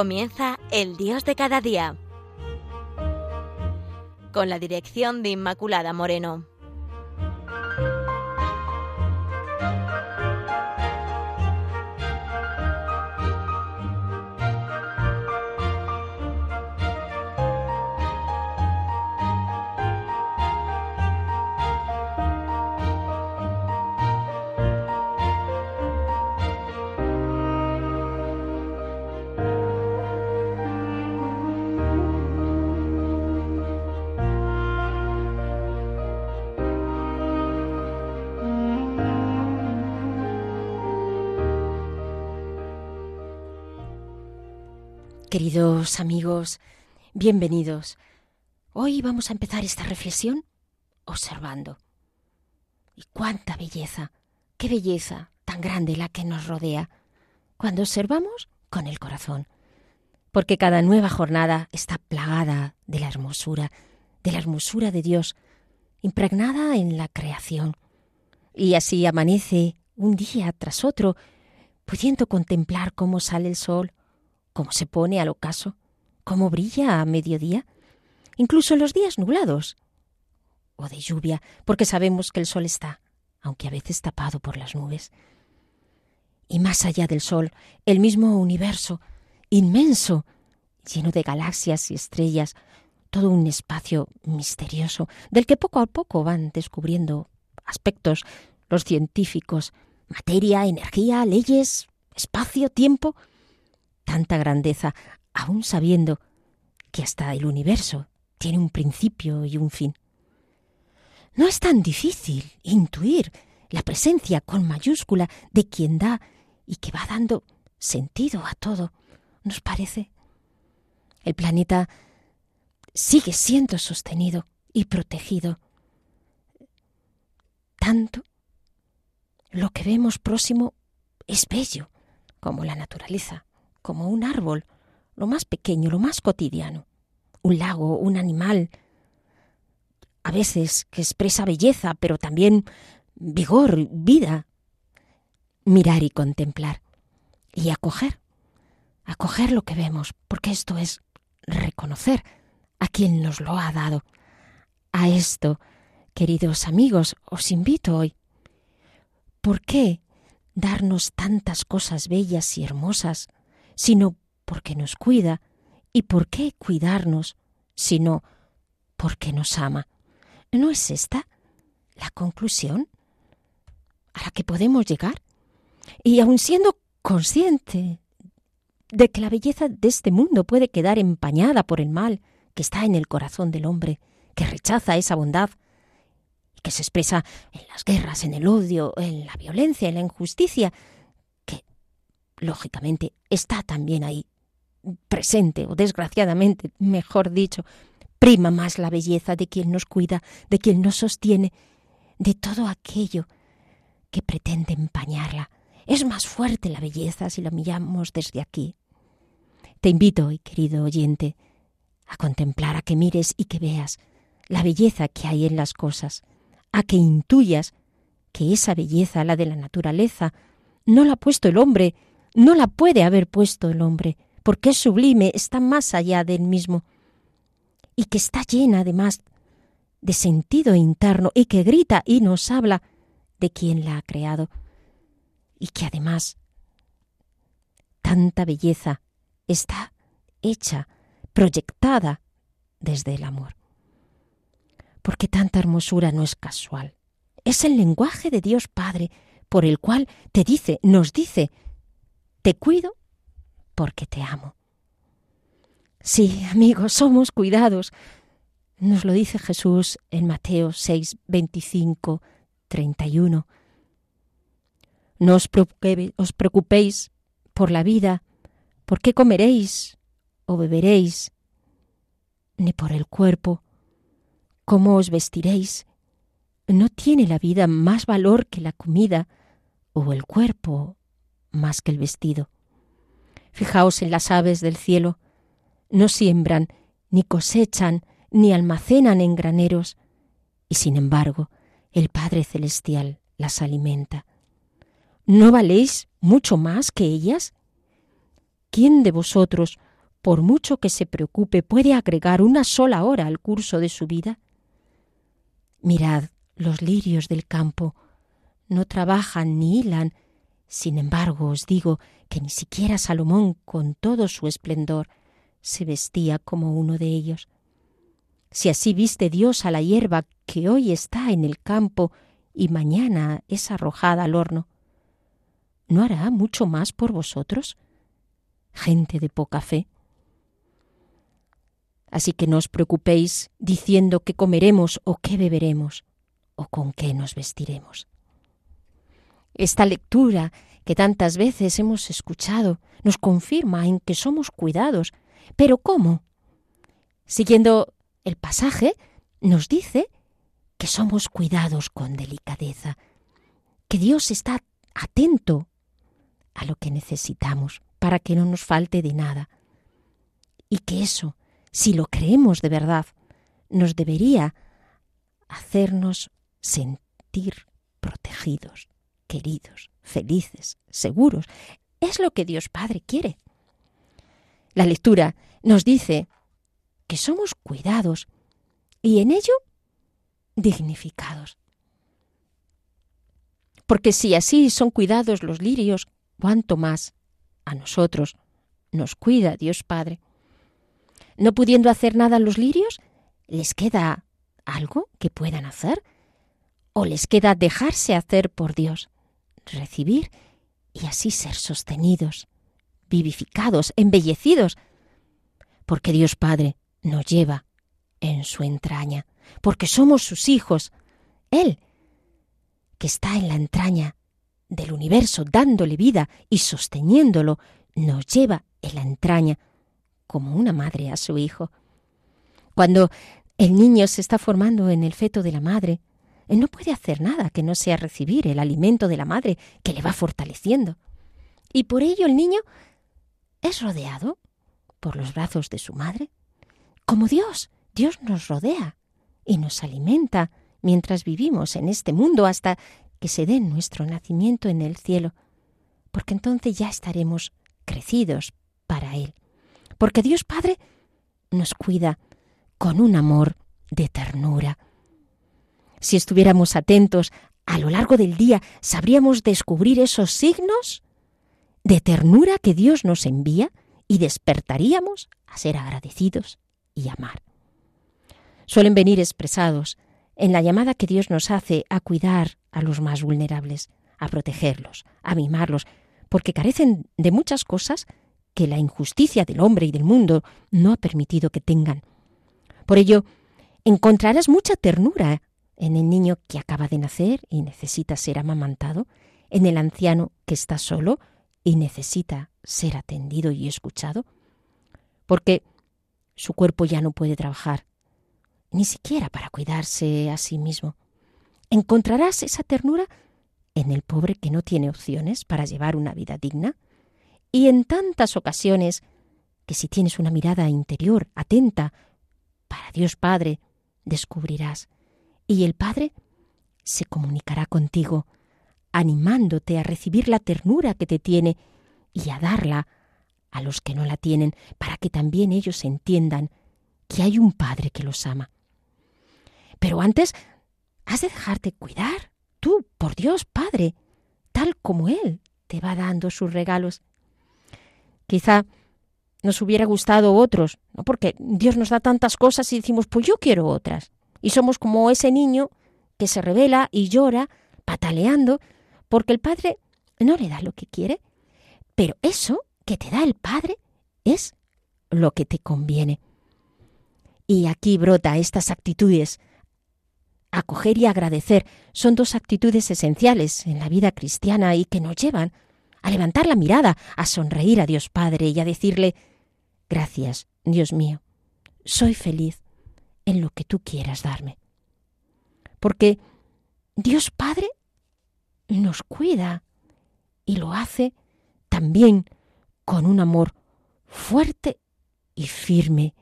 Comienza El Dios de cada día. Con la dirección de Inmaculada Moreno. Queridos amigos, bienvenidos. Hoy vamos a empezar esta reflexión observando. Y cuánta belleza, qué belleza tan grande la que nos rodea cuando observamos con el corazón. Porque cada nueva jornada está plagada de la hermosura, de la hermosura de Dios, impregnada en la creación. Y así amanece un día tras otro, pudiendo contemplar cómo sale el sol, cómo se pone al ocaso, cómo brilla a mediodía, incluso en los días nublados. O de lluvia, porque sabemos que el sol está, aunque a veces tapado por las nubes. Y más allá del sol, el mismo universo, inmenso, lleno de galaxias y estrellas, todo un espacio misterioso, del que poco a poco van descubriendo aspectos los científicos, materia, energía, leyes, espacio, tiempo, tanta grandeza, aun sabiendo que hasta el universo tiene un principio y un fin. No es tan difícil intuir la presencia con mayúscula de quien da y que va dando sentido a todo, ¿nos parece? El planeta sigue siendo sostenido y protegido. Tanto lo que vemos próximo es bello como la naturaleza como un árbol, lo más pequeño, lo más cotidiano, un lago, un animal, a veces que expresa belleza, pero también vigor, vida. Mirar y contemplar y acoger, acoger lo que vemos, porque esto es reconocer a quien nos lo ha dado. A esto, queridos amigos, os invito hoy. ¿Por qué darnos tantas cosas bellas y hermosas sino porque nos cuida. ¿Y por qué cuidarnos, sino porque nos ama? ¿No es esta la conclusión a la que podemos llegar? Y aun siendo consciente de que la belleza de este mundo puede quedar empañada por el mal que está en el corazón del hombre, que rechaza esa bondad y que se expresa en las guerras, en el odio, en la violencia, en la injusticia, lógicamente, está también ahí, presente, o desgraciadamente, mejor dicho, prima más la belleza de quien nos cuida, de quien nos sostiene, de todo aquello que pretende empañarla. Es más fuerte la belleza si la miramos desde aquí. Te invito hoy, querido oyente, a contemplar, a que mires y que veas la belleza que hay en las cosas, a que intuyas que esa belleza, la de la naturaleza, no la ha puesto el hombre no la puede haber puesto el hombre, porque es sublime, está más allá del mismo, y que está llena además de sentido interno y que grita y nos habla de quien la ha creado, y que además tanta belleza está hecha, proyectada desde el amor. Porque tanta hermosura no es casual. Es el lenguaje de Dios Padre por el cual te dice, nos dice, te cuido porque te amo. Sí, amigos, somos cuidados. Nos lo dice Jesús en Mateo 6, 25, 31. No os preocupéis por la vida, por qué comeréis o beberéis, ni por el cuerpo, cómo os vestiréis. ¿No tiene la vida más valor que la comida o el cuerpo más que el vestido. Fijaos en las aves del cielo. No siembran, ni cosechan, ni almacenan en graneros, y sin embargo el Padre Celestial las alimenta. ¿No valéis mucho más que ellas? ¿quién de vosotros, por mucho que se preocupe, puede agregar una sola hora al curso de su vida? Mirad los lirios del campo, no trabajan ni hilan, sin embargo os digo que ni siquiera Salomón, con todo su esplendor, se vestía como uno de ellos. Si así viste Dios a la hierba que hoy está en el campo y mañana es arrojada al horno, ¿no hará mucho más por vosotros? Gente de poca fe. Así que no os preocupéis diciendo qué comeremos o qué beberemos o con qué nos vestiremos. Esta lectura que tantas veces hemos escuchado nos confirma en que somos cuidados. ¿Pero cómo? Siguiendo el pasaje, nos dice que somos cuidados con delicadeza, que Dios está atento a lo que necesitamos para que no nos falte de nada. Y que eso, si lo creemos de verdad, nos debería hacernos sentir protegidos, queridos, felices, seguros. Es lo que Dios Padre quiere. La lectura nos dice que somos cuidados y en ello dignificados. Porque si así son cuidados los lirios, cuánto más a nosotros nos cuida Dios Padre. No pudiendo hacer nada los lirios, ¿les queda algo que puedan hacer? ¿O les queda dejarse hacer por Dios, recibir y así ser sostenidos, vivificados, embellecidos? Porque Dios Padre nos lleva en su entraña, porque somos sus hijos. Él, que está en la entraña del universo, dándole vida y sosteniéndolo, nos lleva en la entraña como una madre a su hijo. Cuando el niño se está formando en el feto de la madre, él no puede hacer nada que no sea recibir el alimento de la madre que le va fortaleciendo. Y por ello el niño es rodeado por los brazos de su madre, como Dios. Dios nos rodea y nos alimenta mientras vivimos en este mundo hasta que se dé nuestro nacimiento en el cielo, porque entonces ya estaremos crecidos para Él. Porque Dios Padre nos cuida con un amor de ternura. Si estuviéramos atentos a lo largo del día, sabríamos descubrir esos signos de ternura que Dios nos envía y despertaríamos a ser agradecidos y amar. Suelen venir expresados en la llamada que Dios nos hace a cuidar a los más vulnerables, a protegerlos, a mimarlos, porque carecen de muchas cosas que la injusticia del hombre y del mundo no ha permitido que tengan. Por ello, encontrarás mucha ternura en el niño que acaba de nacer y necesita ser amamantado, en el anciano que está solo y necesita ser atendido y escuchado, porque su cuerpo ya no puede trabajar, ni siquiera para cuidarse a sí mismo. Encontrarás esa ternura en el pobre que no tiene opciones para llevar una vida digna, y en tantas ocasiones que si tienes una mirada interior atenta para Dios Padre, descubrirás, y el Padre se comunicará contigo, animándote a recibir la ternura que te tiene y a darla a los que no la tienen, para que también ellos entiendan que hay un Padre que los ama. Pero antes has de dejarte cuidar, tú, por Dios Padre, tal como Él te va dando sus regalos. Quizá nos hubiera gustado otros, ¿no? porque Dios nos da tantas cosas y decimos, pues yo quiero otras. Y somos como ese niño que se revela y llora, pataleando, porque el Padre no le da lo que quiere. Pero eso que te da el Padre es lo que te conviene. Y aquí brota estas actitudes. Acoger y agradecer son dos actitudes esenciales en la vida cristiana y que nos llevan a levantar la mirada, a sonreír a Dios Padre y a decirle, gracias, Dios mío, soy feliz en lo que tú quieras darme. Porque Dios Padre nos cuida y lo hace también con un amor fuerte y firme.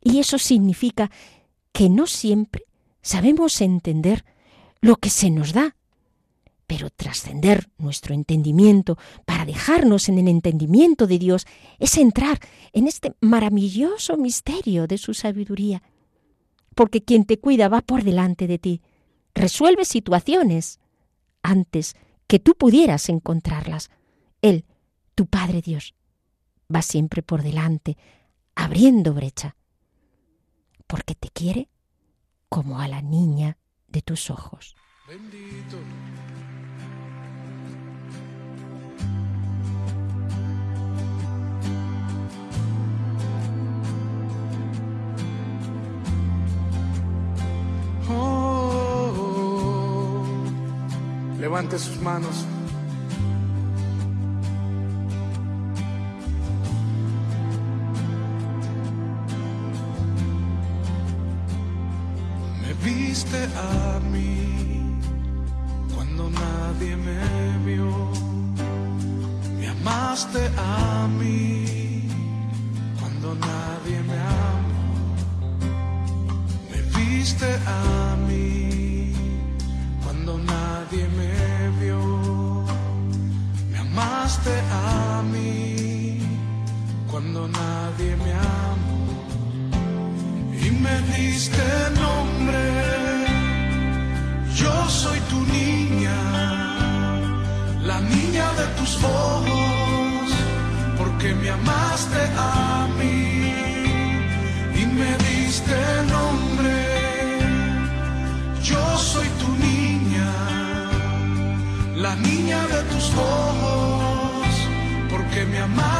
Y eso significa que no siempre sabemos entender lo que se nos da, Pero trascender nuestro entendimiento para dejarnos en el entendimiento de Dios es entrar en este maravilloso misterio de su sabiduría. Porque quien te cuida va por delante de ti, resuelve situaciones antes que tú pudieras encontrarlas. Él, tu Padre Dios, va siempre por delante, abriendo brecha, porque te quiere como a la niña de tus ojos. Bendito. Levante sus manos. Me viste a ojos que me amaste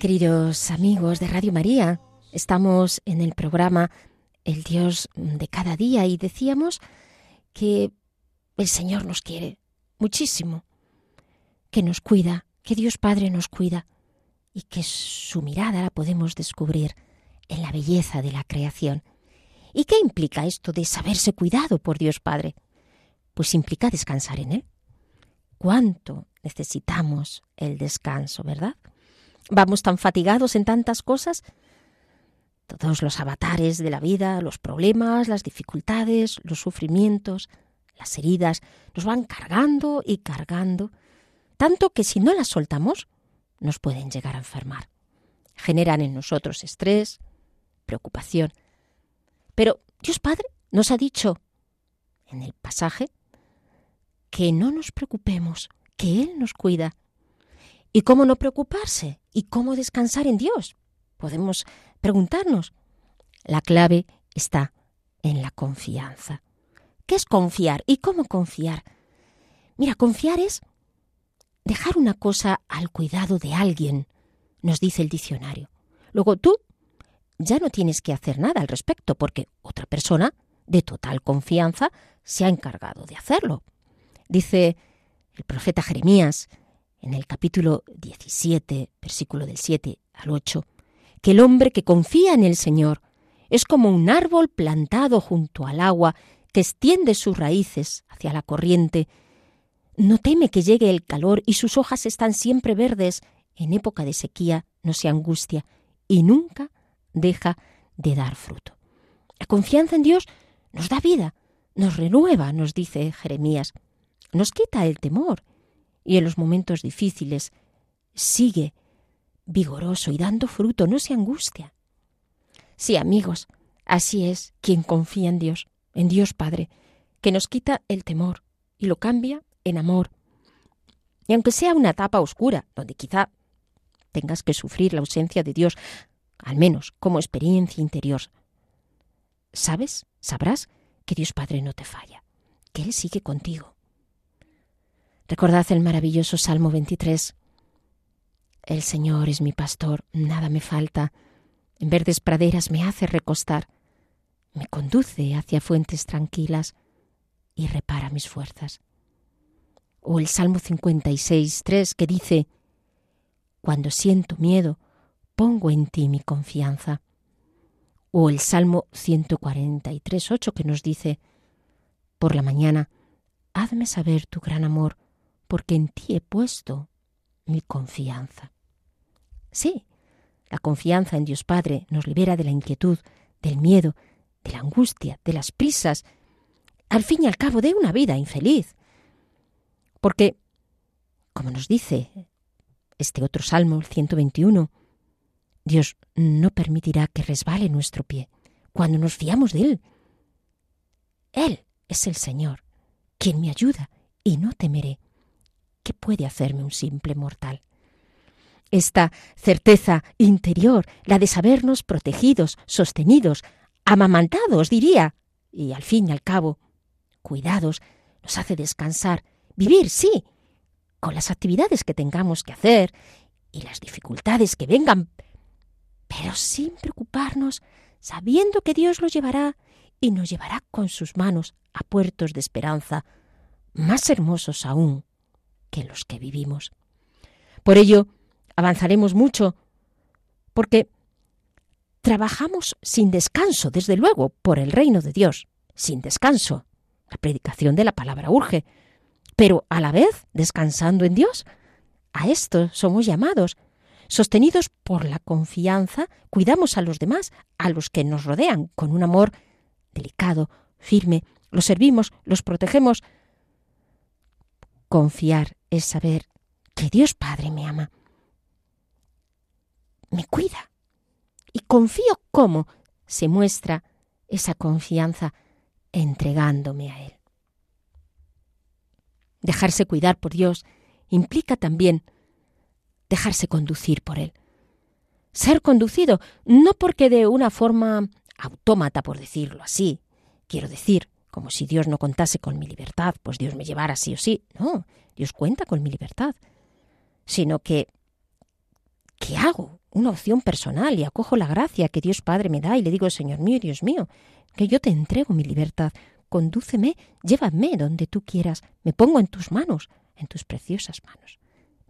Queridos amigos de Radio María, estamos en el programa El Dios de cada día y decíamos que el Señor nos quiere muchísimo, que nos cuida, que Dios Padre nos cuida y que su mirada la podemos descubrir en la belleza de la creación. ¿Y qué implica esto de saberse cuidado por Dios Padre? Pues implica descansar en Él. ¿Cuánto necesitamos el descanso, verdad? Vamos tan fatigados en tantas cosas. Todos los avatares de la vida, los problemas, las dificultades, los sufrimientos, las heridas, nos van cargando y cargando, tanto que si no las soltamos, nos pueden llegar a enfermar. Generan en nosotros estrés, preocupación. Pero Dios Padre nos ha dicho en el pasaje que no nos preocupemos, que Él nos cuida, ¿Y cómo no preocuparse? ¿Y cómo descansar en Dios? Podemos preguntarnos. La clave está en la confianza. ¿Qué es confiar? ¿Y cómo confiar? Mira, confiar es dejar una cosa al cuidado de alguien, nos dice el diccionario. Luego tú ya no tienes que hacer nada al respecto porque otra persona de total confianza, se ha encargado de hacerlo. Dice el profeta Jeremías en el capítulo 17, versículo del 7 al 8, que el hombre que confía en el Señor es como un árbol plantado junto al agua que extiende sus raíces hacia la corriente. No teme que llegue el calor y sus hojas están siempre verdes. En época de sequía no se angustia y nunca deja de dar fruto. La confianza en Dios nos da vida, nos renueva, nos dice Jeremías, nos quita el temor y en los momentos difíciles sigue vigoroso y dando fruto, no se angustia. Sí, amigos, así es quien confía en Dios, en Dios Padre, que nos quita el temor y lo cambia en amor. Y aunque sea una etapa oscura, donde quizá tengas que sufrir la ausencia de Dios, al menos como experiencia interior, ¿sabes? Sabrás que Dios Padre no te falla, que Él sigue contigo. Recordad el maravilloso Salmo 23. El Señor es mi pastor, nada me falta. En verdes praderas me hace recostar, me conduce hacia fuentes tranquilas y repara mis fuerzas. O el Salmo 56, 3, que dice, Cuando siento miedo, pongo en ti mi confianza o el Salmo 143, 8 que nos dice, por la mañana, hazme saber tu gran amor, porque en ti he puesto mi confianza. Sí, la confianza en Dios Padre nos libera de la inquietud, del miedo, de la angustia, de las prisas, al fin y al cabo de una vida infeliz. Porque, como nos dice este otro Salmo, el 121, Dios no permitirá que resbale nuestro pie cuando nos fiamos de Él. Él es el Señor, quien me ayuda, y no temeré. ¿Qué puede hacerme un simple mortal? Esta certeza interior, la de sabernos protegidos, sostenidos, amamantados, diría, y al fin y al cabo, cuidados, nos hace descansar, vivir, sí, con las actividades que tengamos que hacer y las dificultades que vengan, pero sin preocuparnos, sabiendo que Dios los llevará y nos llevará con sus manos a puertos de esperanza más hermosos aún que los que vivimos. Por ello, avanzaremos mucho, porque trabajamos sin descanso, desde luego, por el reino de Dios, sin descanso. La predicación de la palabra urge, pero a la vez descansando en Dios. A esto somos llamados, Sostenidos por la confianza, cuidamos a los demás, a los que nos rodean, con un amor delicado, firme, los servimos, los protegemos. Confiar es saber que Dios Padre me ama, me cuida. Y confío cómo se muestra esa confianza entregándome a Él. Dejarse cuidar por Dios implica también dejarse conducir por él. Ser conducido no porque de una forma autómata, por decirlo así, quiero decir, como si Dios no contase con mi libertad, pues Dios me llevara sí o sí. No, Dios cuenta con mi libertad, sino que ¿qué hago? Una opción personal y acojo la gracia que Dios Padre me da y le digo, Señor mío, Dios mío, que yo te entrego mi libertad, condúceme, llévame donde tú quieras, me pongo en tus manos, en tus preciosas manos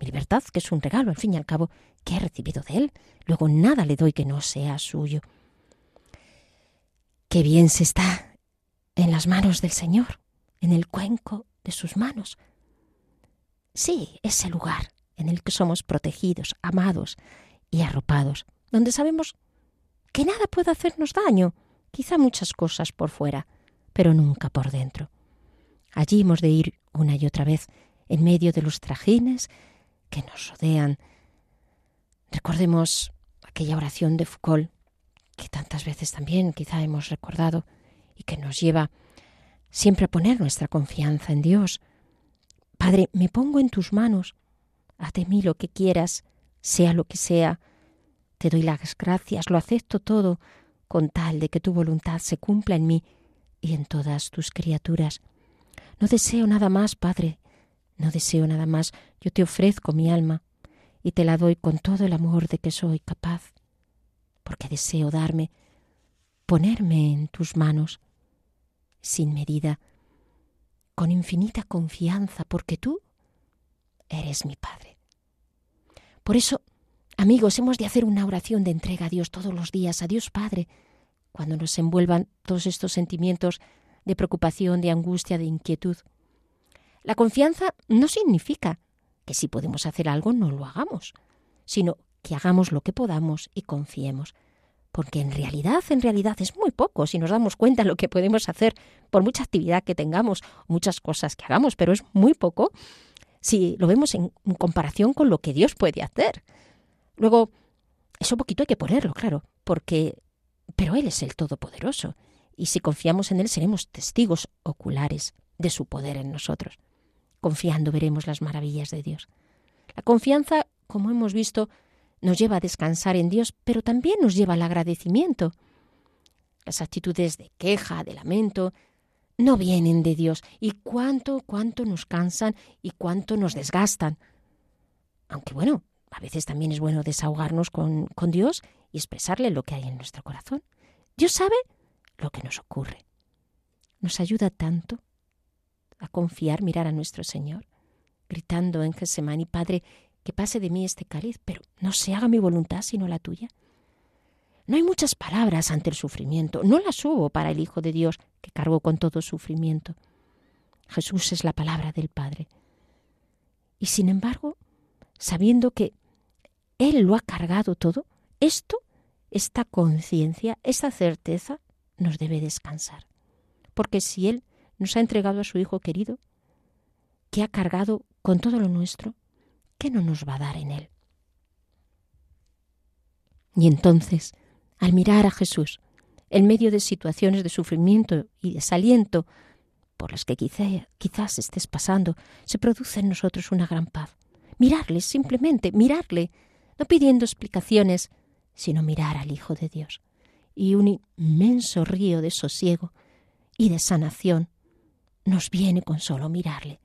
mi libertad, que es un regalo al fin y al cabo que he recibido de Él. Luego nada le doy que no sea suyo. Qué bien se está en las manos del Señor, en el cuenco de sus manos. Sí, ese lugar en el que somos protegidos, amados y arropados, donde sabemos que nada puede hacernos daño, quizá muchas cosas por fuera, pero nunca por dentro. Allí hemos de ir una y otra vez, en medio de los trajines, que nos rodean. Recordemos aquella oración de Foucault que tantas veces también quizá hemos recordado y que nos lleva siempre a poner nuestra confianza en Dios. Padre, me pongo en tus manos, haz de mí lo que quieras, sea lo que sea. Te doy las gracias, lo acepto todo, con tal de que tu voluntad se cumpla en mí y en todas tus criaturas. No deseo nada más, Padre, no deseo nada más, yo te ofrezco mi alma y te la doy con todo el amor de que soy capaz, porque deseo darme, ponerme en tus manos, sin medida, con infinita confianza, porque tú eres mi Padre. Por eso, amigos, hemos de hacer una oración de entrega a Dios todos los días, a Dios Padre, cuando nos envuelvan todos estos sentimientos de preocupación, de angustia, de inquietud. La confianza no significa que si podemos hacer algo no lo hagamos, sino que hagamos lo que podamos y confiemos. Porque en realidad, en realidad es muy poco si nos damos cuenta de lo que podemos hacer por mucha actividad que tengamos, muchas cosas que hagamos, pero es muy poco si lo vemos en comparación con lo que Dios puede hacer. Luego, eso poquito hay que ponerlo, claro, porque pero Él es el Todopoderoso, y si confiamos en Él seremos testigos oculares de su poder en nosotros. Confiando veremos las maravillas de Dios. La confianza, como hemos visto, nos lleva a descansar en Dios, pero también nos lleva al agradecimiento. Las actitudes de queja, de lamento, no vienen de Dios y cuánto, cuánto nos cansan y cuánto nos desgastan. Aunque bueno, a veces también es bueno desahogarnos con, con Dios y expresarle lo que hay en nuestro corazón. Dios sabe lo que nos ocurre. Nos ayuda tanto a confiar, mirar a nuestro Señor, gritando en Gesemani, Padre, que pase de mí este cáliz, pero no se haga mi voluntad sino la tuya. No hay muchas palabras ante el sufrimiento, no las hubo para el Hijo de Dios, que cargó con todo sufrimiento. Jesús es la palabra del Padre. Y sin embargo, sabiendo que Él lo ha cargado todo, esto, esta conciencia, esta certeza, nos debe descansar. Porque si Él nos ha entregado a su Hijo querido, que ha cargado con todo lo nuestro, ¿qué no nos va a dar en Él? Y entonces, al mirar a Jesús, en medio de situaciones de sufrimiento y desaliento por las que quizá, quizás estés pasando, se produce en nosotros una gran paz. Mirarle, simplemente mirarle, no pidiendo explicaciones, sino mirar al Hijo de Dios. Y un inmenso río de sosiego y de sanación nos viene con solo mirarle.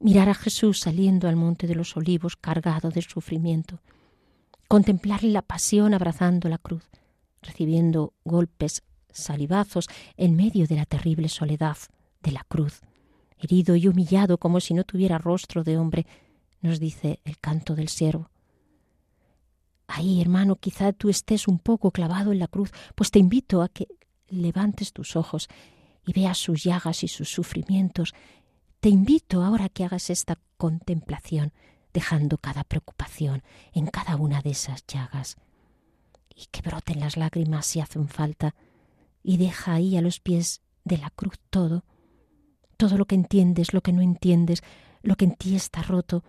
Mirar a Jesús saliendo al monte de los olivos cargado de sufrimiento. Contemplarle la pasión abrazando la cruz, recibiendo golpes salivazos en medio de la terrible soledad de la cruz. Herido y humillado como si no tuviera rostro de hombre, nos dice el canto del siervo. Ahí, hermano, quizá tú estés un poco clavado en la cruz, pues te invito a que levantes tus ojos y veas sus llagas y sus sufrimientos. Te invito ahora a que hagas esta contemplación, dejando cada preocupación en cada una de esas llagas. Y que broten las lágrimas si hacen falta, y deja ahí a los pies de la cruz todo, todo lo que entiendes, lo que no entiendes, lo que en ti está roto,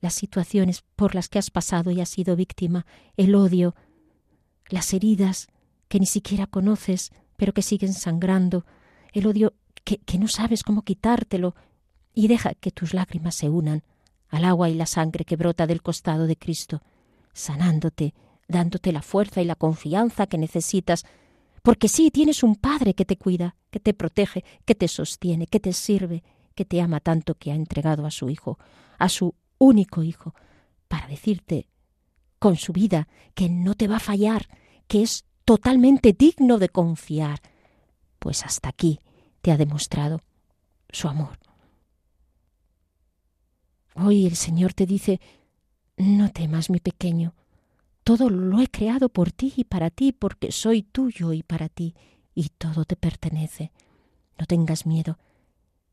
las situaciones por las que has pasado y has sido víctima, el odio, las heridas que ni siquiera conoces, pero que siguen sangrando, el odio que, que no sabes cómo quitártelo, y deja que tus lágrimas se unan al agua y la sangre que brota del costado de Cristo, sanándote, dándote la fuerza y la confianza que necesitas, porque sí tienes un Padre que te cuida, que te protege, que te sostiene, que te sirve, que te ama tanto que ha entregado a su Hijo, a su único Hijo, para decirte con su vida que no te va a fallar, que es totalmente digno de confiar, pues hasta aquí te ha demostrado su amor. Hoy el Señor te dice, no temas, mi pequeño, todo lo he creado por ti y para ti, porque soy tuyo y para ti, y todo te pertenece. No tengas miedo,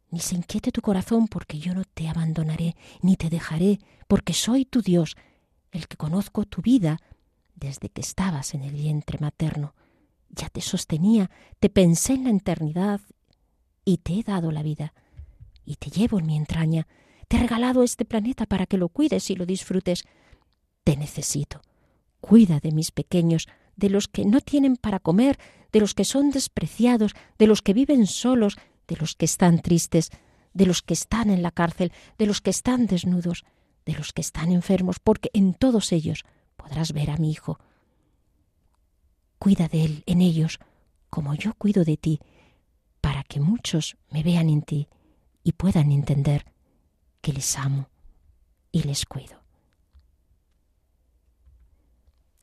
ni se inquiete tu corazón, porque yo no te abandonaré, ni te dejaré, porque soy tu Dios, el que conozco tu vida desde que estabas en el vientre materno. Ya te sostenía, te pensé en la eternidad y te he dado la vida, y te llevo en mi entraña, te he regalado este planeta para que lo cuides y lo disfrutes. Te necesito. Cuida de mis pequeños, de los que no tienen para comer, de los que son despreciados, de los que viven solos, de los que están tristes, de los que están en la cárcel, de los que están desnudos, de los que están enfermos, porque en todos ellos podrás ver a mi Hijo. Cuida de Él en ellos, como yo cuido de ti, para que muchos me vean en ti y puedan entender que les amo y les cuido.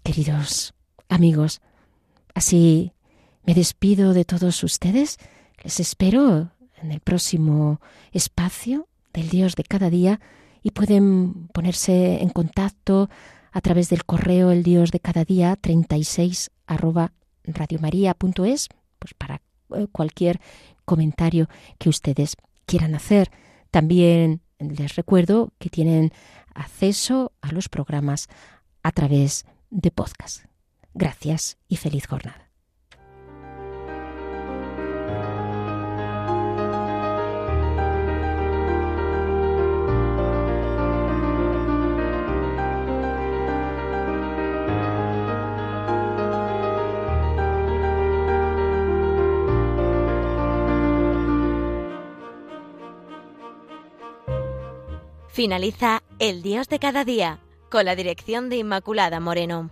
Queridos amigos, así me despido de todos ustedes Les espero en el próximo espacio del Dios de cada día y pueden ponerse en contacto a través del correo el Dios de cada día 36 arroba radiomaria.es pues para eh, cualquier comentario que ustedes quieran hacer. También les recuerdo que tienen acceso a los programas a través de podcast. Gracias y feliz jornada. Finaliza El Dios de cada día con la dirección de Inmaculada Moreno.